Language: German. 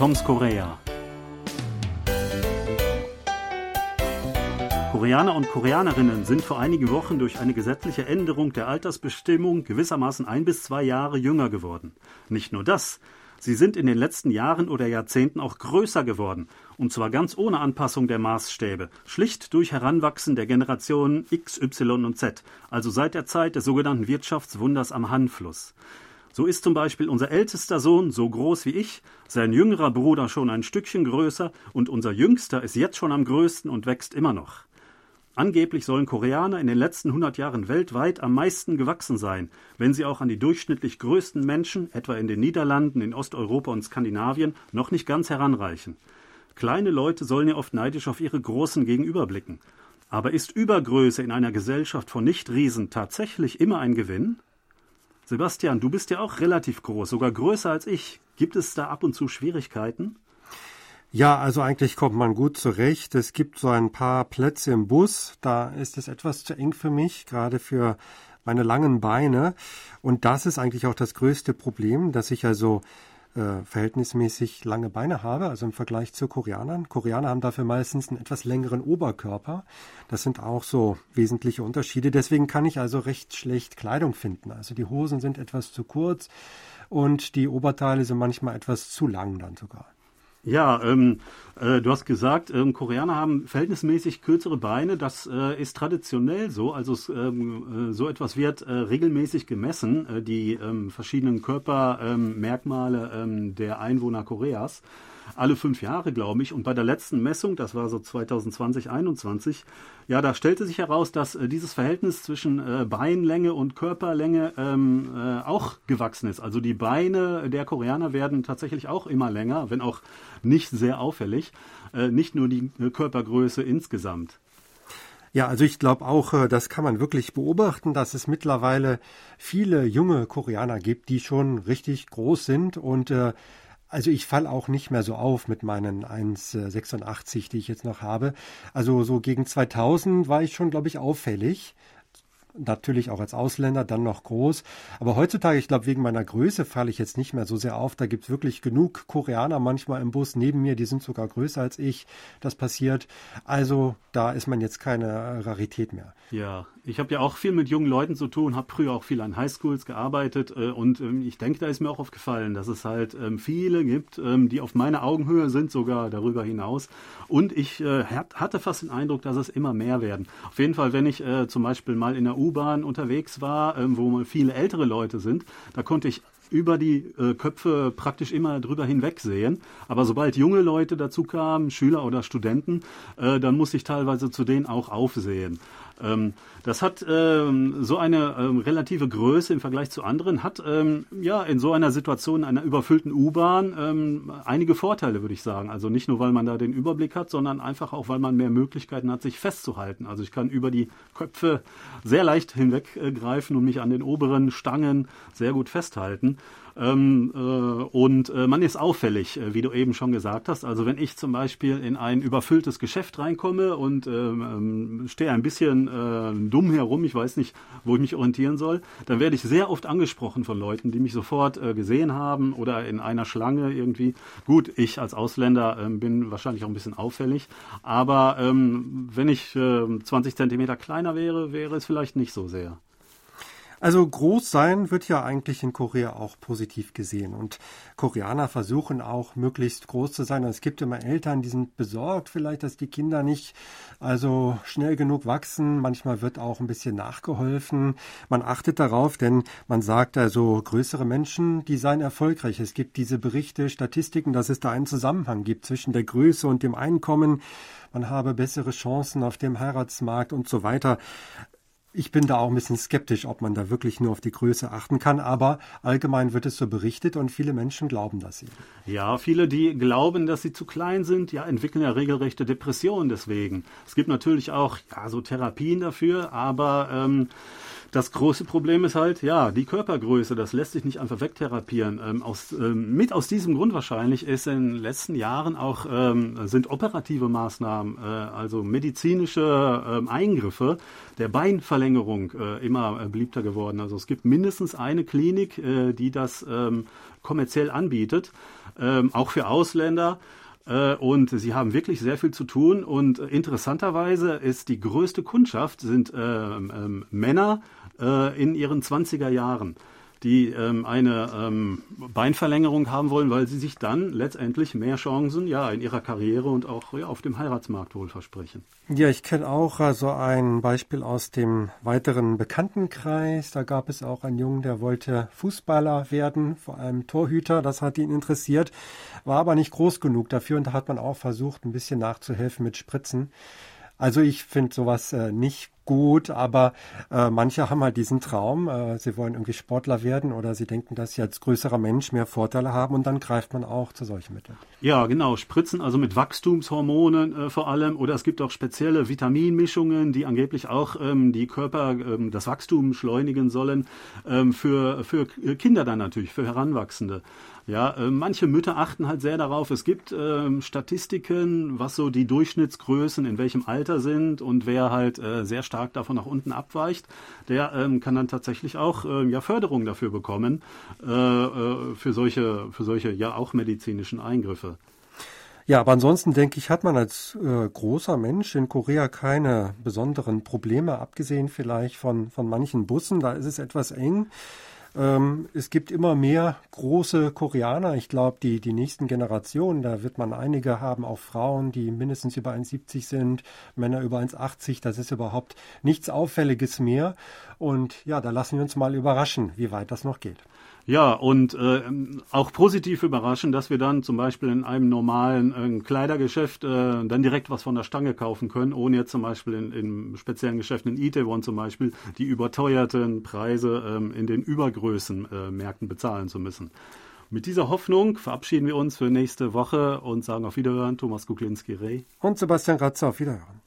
Toms Korea. Koreaner und Koreanerinnen sind vor einigen Wochen durch eine gesetzliche Änderung der Altersbestimmung gewissermaßen ein bis zwei Jahre jünger geworden. Nicht nur das, sie sind in den letzten Jahren oder Jahrzehnten auch größer geworden, und zwar ganz ohne Anpassung der Maßstäbe, schlicht durch Heranwachsen der Generationen X, Y und Z, also seit der Zeit des sogenannten Wirtschaftswunders am Hanfluss. So ist zum Beispiel unser ältester Sohn so groß wie ich, sein jüngerer Bruder schon ein Stückchen größer und unser jüngster ist jetzt schon am größten und wächst immer noch. Angeblich sollen Koreaner in den letzten 100 Jahren weltweit am meisten gewachsen sein, wenn sie auch an die durchschnittlich größten Menschen, etwa in den Niederlanden, in Osteuropa und Skandinavien, noch nicht ganz heranreichen. Kleine Leute sollen ja oft neidisch auf ihre Großen gegenüberblicken. Aber ist Übergröße in einer Gesellschaft von Nichtriesen tatsächlich immer ein Gewinn? Sebastian, du bist ja auch relativ groß, sogar größer als ich. Gibt es da ab und zu Schwierigkeiten? Ja, also eigentlich kommt man gut zurecht. Es gibt so ein paar Plätze im Bus, da ist es etwas zu eng für mich, gerade für meine langen Beine. Und das ist eigentlich auch das größte Problem, dass ich also äh, verhältnismäßig lange Beine habe, also im Vergleich zu Koreanern. Koreaner haben dafür meistens einen etwas längeren Oberkörper. Das sind auch so wesentliche Unterschiede. Deswegen kann ich also recht schlecht Kleidung finden. Also die Hosen sind etwas zu kurz und die Oberteile sind manchmal etwas zu lang dann sogar. Ja, ähm, äh, du hast gesagt, ähm, Koreaner haben verhältnismäßig kürzere Beine. Das äh, ist traditionell so. Also ähm, äh, so etwas wird äh, regelmäßig gemessen, äh, die ähm, verschiedenen Körpermerkmale ähm, der Einwohner Koreas alle fünf Jahre, glaube ich. Und bei der letzten Messung, das war so 2020, 21, ja, da stellte sich heraus, dass äh, dieses Verhältnis zwischen äh, Beinlänge und Körperlänge ähm, äh, auch gewachsen ist. Also die Beine der Koreaner werden tatsächlich auch immer länger, wenn auch nicht sehr auffällig. Äh, nicht nur die äh, Körpergröße insgesamt. Ja, also ich glaube auch, äh, das kann man wirklich beobachten, dass es mittlerweile viele junge Koreaner gibt, die schon richtig groß sind und äh, also ich falle auch nicht mehr so auf mit meinen 1,86, die ich jetzt noch habe. Also so gegen 2000 war ich schon, glaube ich, auffällig natürlich auch als Ausländer, dann noch groß. Aber heutzutage, ich glaube, wegen meiner Größe falle ich jetzt nicht mehr so sehr auf. Da gibt es wirklich genug Koreaner manchmal im Bus neben mir, die sind sogar größer als ich. Das passiert. Also da ist man jetzt keine Rarität mehr. Ja, ich habe ja auch viel mit jungen Leuten zu tun, habe früher auch viel an Highschools gearbeitet äh, und ähm, ich denke, da ist mir auch aufgefallen, dass es halt ähm, viele gibt, ähm, die auf meiner Augenhöhe sind, sogar darüber hinaus. Und ich äh, hatte fast den Eindruck, dass es immer mehr werden. Auf jeden Fall, wenn ich äh, zum Beispiel mal in der U-Bahn unterwegs war, ähm, wo viele ältere Leute sind, da konnte ich über die äh, Köpfe praktisch immer drüber hinwegsehen. Aber sobald junge Leute dazu kamen, Schüler oder Studenten, äh, dann muss ich teilweise zu denen auch aufsehen. Ähm, das hat ähm, so eine ähm, relative Größe im Vergleich zu anderen, hat ähm, ja in so einer Situation einer überfüllten U-Bahn ähm, einige Vorteile, würde ich sagen. Also nicht nur, weil man da den Überblick hat, sondern einfach auch, weil man mehr Möglichkeiten hat, sich festzuhalten. Also ich kann über die Köpfe sehr leicht hinweggreifen und mich an den oberen Stangen sehr gut festhalten. Ähm, äh, und äh, man ist auffällig, äh, wie du eben schon gesagt hast. Also wenn ich zum Beispiel in ein überfülltes Geschäft reinkomme und ähm, ähm stehe ein bisschen äh, dumm herum, ich weiß nicht, wo ich mich orientieren soll, dann werde ich sehr oft angesprochen von Leuten, die mich sofort äh, gesehen haben oder in einer Schlange irgendwie. Gut, ich als Ausländer äh, bin wahrscheinlich auch ein bisschen auffällig, aber ähm, wenn ich äh, 20 Zentimeter kleiner wäre, wäre es vielleicht nicht so sehr. Also groß sein wird ja eigentlich in Korea auch positiv gesehen und Koreaner versuchen auch möglichst groß zu sein. Es gibt immer Eltern, die sind besorgt vielleicht, dass die Kinder nicht also schnell genug wachsen. Manchmal wird auch ein bisschen nachgeholfen. Man achtet darauf, denn man sagt also größere Menschen, die seien erfolgreich. Es gibt diese Berichte, Statistiken, dass es da einen Zusammenhang gibt zwischen der Größe und dem Einkommen man habe bessere Chancen auf dem Heiratsmarkt und so weiter. Ich bin da auch ein bisschen skeptisch, ob man da wirklich nur auf die Größe achten kann, aber allgemein wird es so berichtet und viele Menschen glauben das eben. Ja, viele, die glauben, dass sie zu klein sind, ja, entwickeln ja regelrechte Depressionen deswegen. Es gibt natürlich auch ja, so Therapien dafür, aber ähm, Das große Problem ist halt, ja, die Körpergröße, das lässt sich nicht einfach wegtherapieren. Ähm, aus, ähm, mit aus diesem Grund wahrscheinlich ist in den letzten Jahren auch, ähm, sind operative Maßnahmen, äh, also medizinische ähm, Eingriffe der Beinverlängerung äh, immer äh, beliebter geworden. Also es gibt mindestens eine Klinik, äh, die das ähm, kommerziell anbietet, ähm, auch für Ausländer. Äh, und sie haben wirklich sehr viel zu tun. Und interessanterweise ist die größte Kundschaft sind ähm, ähm, Männer äh, in ihren 20er Jahren die ähm, eine ähm, Beinverlängerung haben wollen, weil sie sich dann letztendlich mehr Chancen ja in ihrer Karriere und auch ja, auf dem Heiratsmarkt wohl versprechen. Ja, ich kenne auch also ein Beispiel aus dem weiteren Bekanntenkreis. Da gab es auch einen Jungen, der wollte Fußballer werden, vor allem Torhüter. Das hat ihn interessiert, war aber nicht groß genug dafür und da hat man auch versucht, ein bisschen nachzuhelfen mit Spritzen. Also ich finde sowas äh, nicht gut, aber äh, manche haben halt diesen Traum, äh, sie wollen irgendwie Sportler werden oder sie denken, dass sie als größerer Mensch mehr Vorteile haben und dann greift man auch zu solchen Mitteln. Ja, genau, Spritzen, also mit Wachstumshormonen äh, vor allem oder es gibt auch spezielle Vitaminmischungen, die angeblich auch ähm, die Körper, ähm, das Wachstum beschleunigen sollen, ähm, für, für Kinder dann natürlich, für Heranwachsende. Ja, äh, manche Mütter achten halt sehr darauf. Es gibt ähm, Statistiken, was so die Durchschnittsgrößen in welchem Alter sind und wer halt äh, sehr stark davon nach unten abweicht, der ähm, kann dann tatsächlich auch äh, ja Förderung dafür bekommen äh, äh, für solche für solche ja auch medizinischen Eingriffe. Ja, aber ansonsten denke ich, hat man als äh, großer Mensch in Korea keine besonderen Probleme, abgesehen vielleicht von, von manchen Bussen. Da ist es etwas eng. Ähm, es gibt immer mehr große Koreaner. Ich glaube, die, die nächsten Generationen, da wird man einige haben, auch Frauen, die mindestens über 1,70 sind, Männer über 1,80. Das ist überhaupt nichts Auffälliges mehr. Und ja, da lassen wir uns mal überraschen, wie weit das noch geht. Ja, und äh, auch positiv überraschend, dass wir dann zum Beispiel in einem normalen äh, Kleidergeschäft äh, dann direkt was von der Stange kaufen können, ohne jetzt zum Beispiel in, in speziellen Geschäften in Itaewon zum Beispiel die überteuerten Preise ähm, in den Übergrößen äh, Märkten bezahlen zu müssen. Mit dieser Hoffnung verabschieden wir uns für nächste Woche und sagen auf Wiederhören, Thomas Kuklinski-Reh. Und Sebastian Ratzer, auf Wiederhören.